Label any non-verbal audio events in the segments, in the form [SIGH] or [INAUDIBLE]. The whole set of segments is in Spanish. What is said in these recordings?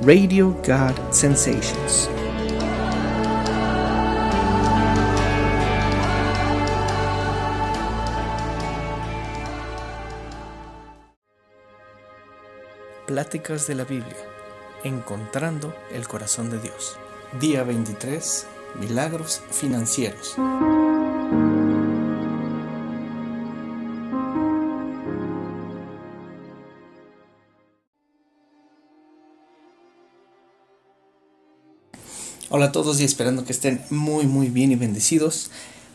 Radio God Sensations. Pláticas de la Biblia. Encontrando el corazón de Dios. Día 23. Milagros financieros. Hola a todos y esperando que estén muy muy bien y bendecidos.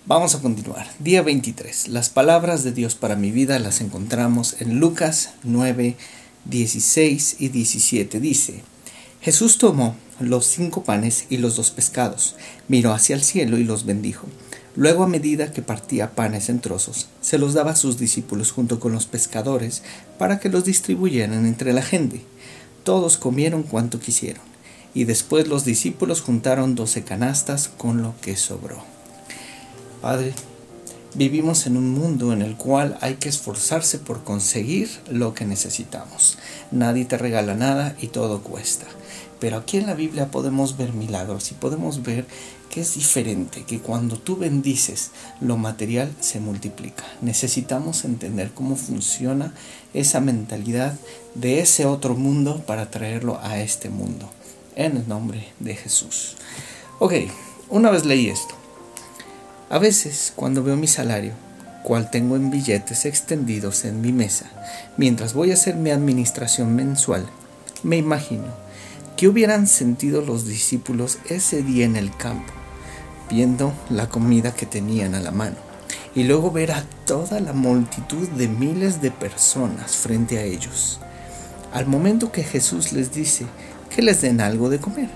Vamos a continuar. Día 23. Las palabras de Dios para mi vida las encontramos en Lucas 9, 16 y 17. Dice, Jesús tomó los cinco panes y los dos pescados, miró hacia el cielo y los bendijo. Luego a medida que partía panes en trozos, se los daba a sus discípulos junto con los pescadores para que los distribuyeran entre la gente. Todos comieron cuanto quisieron y después los discípulos juntaron doce canastas con lo que sobró. Padre, vivimos en un mundo en el cual hay que esforzarse por conseguir lo que necesitamos. Nadie te regala nada y todo cuesta. Pero aquí en la Biblia podemos ver milagros y podemos ver que es diferente, que cuando tú bendices lo material se multiplica. Necesitamos entender cómo funciona esa mentalidad de ese otro mundo para traerlo a este mundo en el nombre de Jesús. Ok, una vez leí esto. A veces, cuando veo mi salario, cual tengo en billetes extendidos en mi mesa, mientras voy a hacer mi administración mensual, me imagino que hubieran sentido los discípulos ese día en el campo, viendo la comida que tenían a la mano, y luego ver a toda la multitud de miles de personas frente a ellos. Al momento que Jesús les dice que les den algo de comer.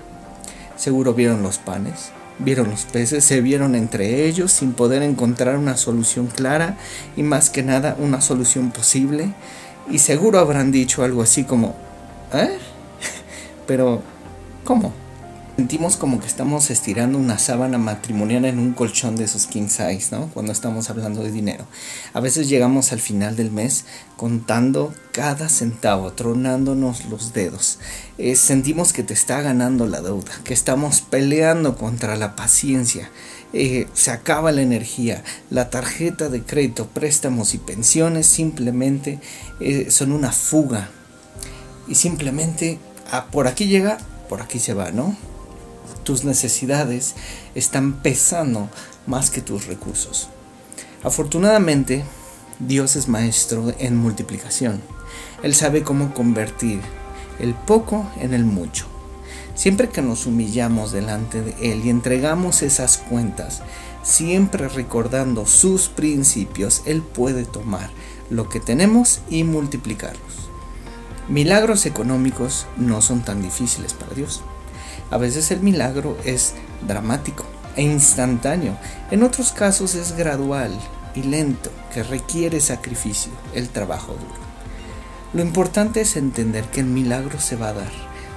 Seguro vieron los panes, vieron los peces, se vieron entre ellos sin poder encontrar una solución clara y más que nada una solución posible. Y seguro habrán dicho algo así como, ¿eh? [LAUGHS] Pero, ¿cómo? Sentimos como que estamos estirando una sábana matrimonial en un colchón de esos king size, ¿no? Cuando estamos hablando de dinero. A veces llegamos al final del mes contando cada centavo, tronándonos los dedos. Eh, sentimos que te está ganando la deuda, que estamos peleando contra la paciencia. Eh, se acaba la energía. La tarjeta de crédito, préstamos y pensiones simplemente eh, son una fuga. Y simplemente ah, por aquí llega, por aquí se va, ¿no? Tus necesidades están pesando más que tus recursos. Afortunadamente, Dios es maestro en multiplicación. Él sabe cómo convertir el poco en el mucho. Siempre que nos humillamos delante de Él y entregamos esas cuentas, siempre recordando sus principios, Él puede tomar lo que tenemos y multiplicarlos. Milagros económicos no son tan difíciles para Dios. A veces el milagro es dramático e instantáneo, en otros casos es gradual y lento, que requiere sacrificio, el trabajo duro. Lo importante es entender que el milagro se va a dar,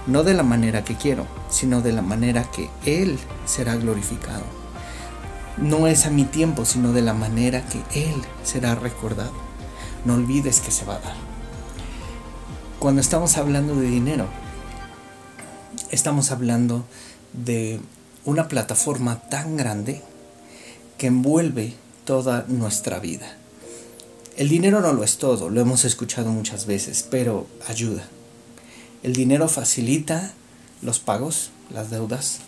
no de la manera que quiero, sino de la manera que Él será glorificado. No es a mi tiempo, sino de la manera que Él será recordado. No olvides que se va a dar. Cuando estamos hablando de dinero, estamos hablando de una plataforma tan grande que envuelve toda nuestra vida. El dinero no lo es todo, lo hemos escuchado muchas veces, pero ayuda. El dinero facilita los pagos, las deudas,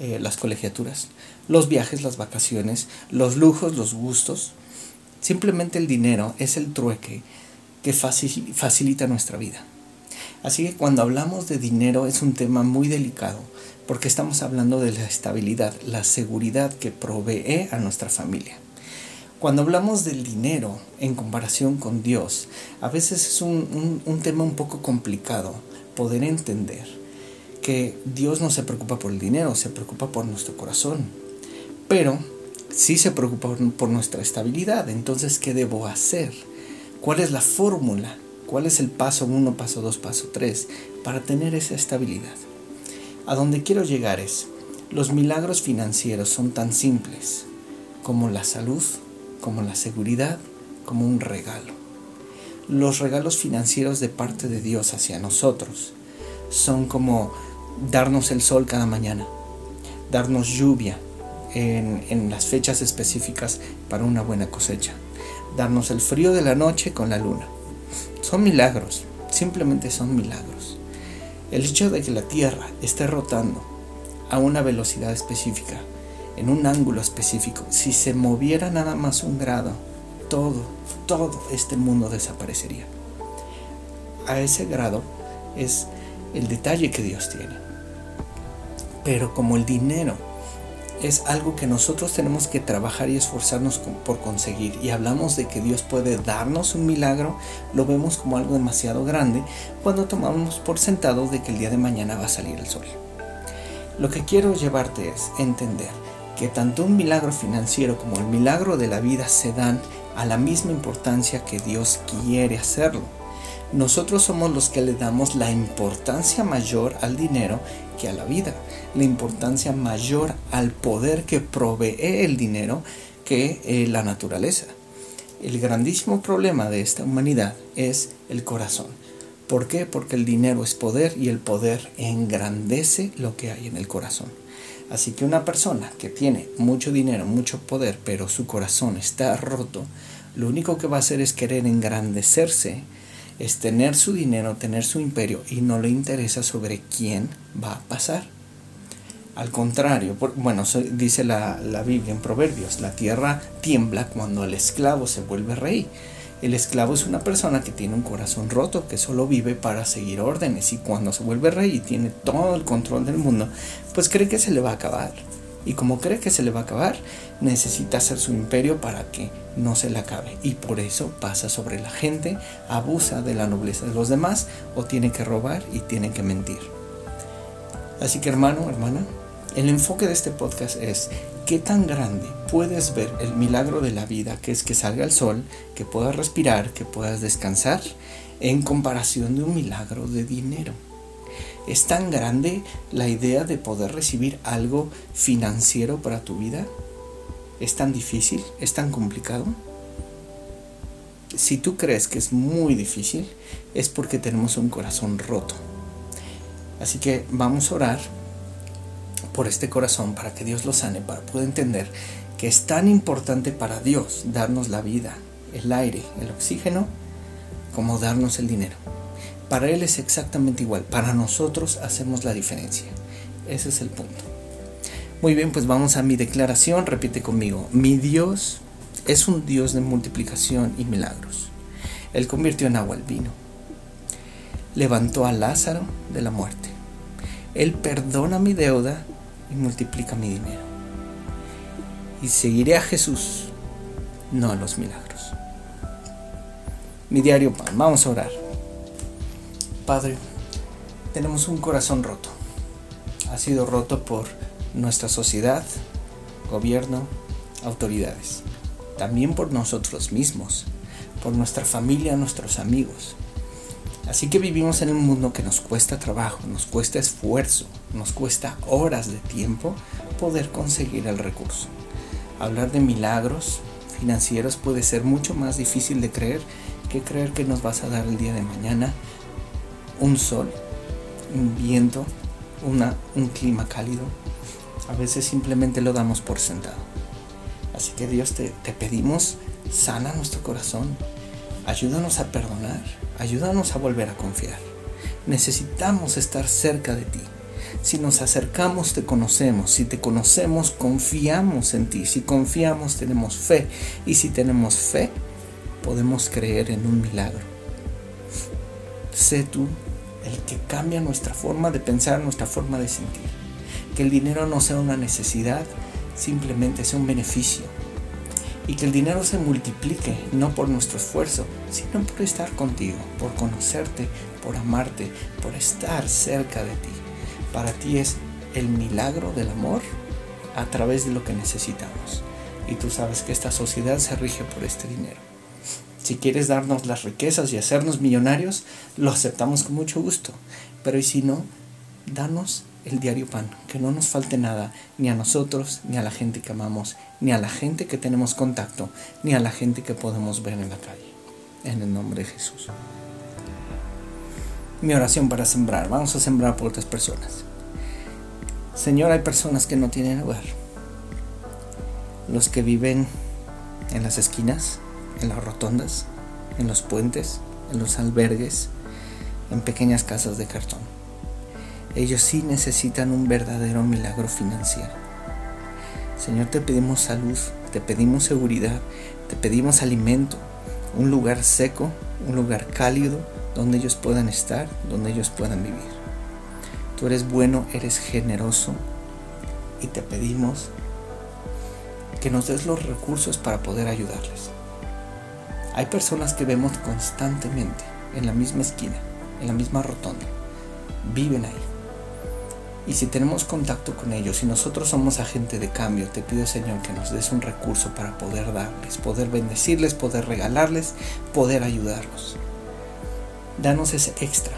eh, las colegiaturas, los viajes, las vacaciones, los lujos, los gustos. Simplemente el dinero es el trueque que facilita nuestra vida. Así que cuando hablamos de dinero es un tema muy delicado porque estamos hablando de la estabilidad, la seguridad que provee a nuestra familia. Cuando hablamos del dinero en comparación con Dios, a veces es un, tema un poco complicado poder entender que Dios no se preocupa por el dinero, se preocupa por nuestro corazón. Pero sí se preocupa por nuestra estabilidad. Entonces, ¿qué debo hacer? ¿Cuál es la fórmula? ¿Cuál es el paso 1, paso 2, paso 3 para tener esa estabilidad? A donde quiero llegar es, los milagros financieros son tan simples como la salud, como la seguridad, como un regalo. Los regalos financieros de parte de Dios hacia nosotros son como darnos el sol cada mañana, darnos lluvia en, en las fechas específicas para una buena cosecha, darnos el frío de la noche con la luna. Son milagros, simplemente son milagros. El hecho de que la Tierra esté rotando a una velocidad específica, en un ángulo específico, si se moviera nada más un grado, todo, todo este mundo desaparecería. A ese grado es el detalle que Dios tiene. Pero como el dinero es algo que nosotros tenemos que trabajar y esforzarnos por conseguir. Y hablamos de que Dios puede darnos un milagro, lo vemos como algo demasiado grande cuando tomamos por sentado de que el día de mañana va a salir el sol. Lo que quiero llevarte es entender que tanto un milagro financiero como el milagro de la vida se dan a la misma importancia que Dios quiere hacerlo. Nosotros somos los que le damos la importancia mayor al dinero que a la vida, la importancia mayor al poder que provee el dinero que eh, la naturaleza. El grandísimo problema de esta humanidad es el corazón. ¿Por qué? Porque el dinero es poder y el poder engrandece lo que hay en el corazón. Así que una persona que tiene mucho dinero, mucho poder, pero su corazón está roto, lo único que va a hacer es querer engrandecerse es tener su dinero, tener su imperio y no le interesa sobre quién va a pasar. Al contrario, bueno, dice la, la Biblia en Proverbios, la tierra tiembla cuando el esclavo se vuelve rey. El esclavo es una persona que tiene un corazón roto, que solo vive para seguir órdenes y cuando se vuelve rey y tiene todo el control del mundo, pues cree que se le va a acabar. Y como cree que se le va a acabar, necesita hacer su imperio para que no se le acabe. Y por eso pasa sobre la gente, abusa de la nobleza de los demás o tiene que robar y tiene que mentir. Así que hermano, hermana, el enfoque de este podcast es qué tan grande puedes ver el milagro de la vida, que es que salga el sol, que puedas respirar, que puedas descansar, en comparación de un milagro de dinero. ¿Es tan grande la idea de poder recibir algo financiero para tu vida? ¿Es tan difícil? ¿Es tan complicado? Si tú crees que es muy difícil, es porque tenemos un corazón roto. Así que vamos a orar por este corazón para que Dios lo sane, para poder entender que es tan importante para Dios darnos la vida, el aire, el oxígeno, como darnos el dinero. Para Él es exactamente igual. Para nosotros hacemos la diferencia. Ese es el punto. Muy bien, pues vamos a mi declaración. Repite conmigo. Mi Dios es un Dios de multiplicación y milagros. Él convirtió en agua el vino. Levantó a Lázaro de la muerte. Él perdona mi deuda y multiplica mi dinero. Y seguiré a Jesús, no a los milagros. Mi diario pan. Vamos a orar. Padre, tenemos un corazón roto. Ha sido roto por nuestra sociedad, gobierno, autoridades. También por nosotros mismos, por nuestra familia, nuestros amigos. Así que vivimos en un mundo que nos cuesta trabajo, nos cuesta esfuerzo, nos cuesta horas de tiempo poder conseguir el recurso. Hablar de milagros financieros puede ser mucho más difícil de creer que creer que nos vas a dar el día de mañana un sol, un viento, una, un clima cálido. A veces simplemente lo damos por sentado. Así que Dios te, te pedimos, sana nuestro corazón, ayúdanos a perdonar, ayúdanos a volver a confiar. Necesitamos estar cerca de ti. Si nos acercamos, te conocemos. Si te conocemos, confiamos en ti. Si confiamos, tenemos fe. Y si tenemos fe, podemos creer en un milagro. Sé tú el que cambia nuestra forma de pensar, nuestra forma de sentir. Que el dinero no sea una necesidad, simplemente sea un beneficio. Y que el dinero se multiplique, no por nuestro esfuerzo, sino por estar contigo, por conocerte, por amarte, por estar cerca de ti. Para ti es el milagro del amor a través de lo que necesitamos. Y tú sabes que esta sociedad se rige por este dinero. Si quieres darnos las riquezas y hacernos millonarios, lo aceptamos con mucho gusto. Pero y si no, danos el diario pan, que no nos falte nada, ni a nosotros, ni a la gente que amamos, ni a la gente que tenemos contacto, ni a la gente que podemos ver en la calle. En el nombre de Jesús. mi oración para sembrar. Vamos a sembrar por otras personas. Señor, hay personas que no tienen hogar. Los que viven en las esquinas, en las rotondas, en los puentes, en los albergues, en pequeñas casas de cartón. Ellos sí necesitan un verdadero milagro financiero. Señor, te pedimos salud, te pedimos seguridad, te pedimos alimento, un lugar seco, un lugar cálido donde ellos puedan estar, donde ellos puedan vivir. Tú eres bueno, eres generoso y te pedimos que nos des los recursos para poder ayudarles. Hay personas que vemos constantemente en la misma esquina, en la misma rotonda. Viven ahí. Y si tenemos contacto con ellos y nosotros somos agente de cambio, te pido Señor que nos des un recurso para poder darles, poder bendecirles, poder regalarles, poder ayudarlos. Danos ese extra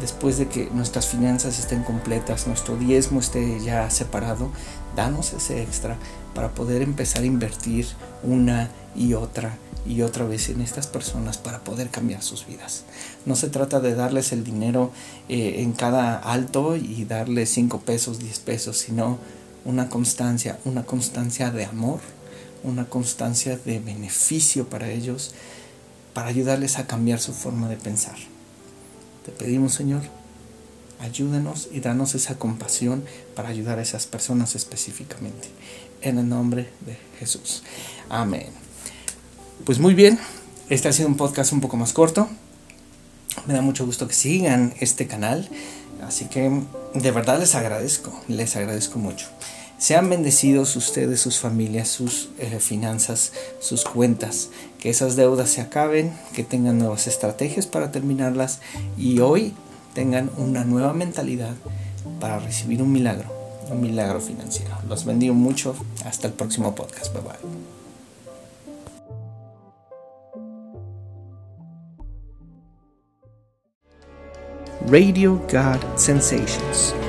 después de que nuestras finanzas estén completas, nuestro diezmo esté ya separado, danos ese extra para poder empezar a invertir una y otra y otra vez en estas personas para poder cambiar sus vidas. No se trata de darles el dinero eh, en cada alto y darles 5 pesos, 10 pesos, sino una constancia, una constancia de amor, una constancia de beneficio para ellos, para ayudarles a cambiar su forma de pensar. Te pedimos, Señor, ayúdanos y danos esa compasión para ayudar a esas personas específicamente. En el nombre de Jesús. Amén. Pues muy bien, este ha sido un podcast un poco más corto. Me da mucho gusto que sigan este canal. Así que de verdad les agradezco, les agradezco mucho. Sean bendecidos ustedes, sus familias, sus eh, finanzas, sus cuentas. Que esas deudas se acaben, que tengan nuevas estrategias para terminarlas y hoy tengan una nueva mentalidad para recibir un milagro, un milagro financiero. Los bendigo mucho. Hasta el próximo podcast. Bye bye. Radio God Sensations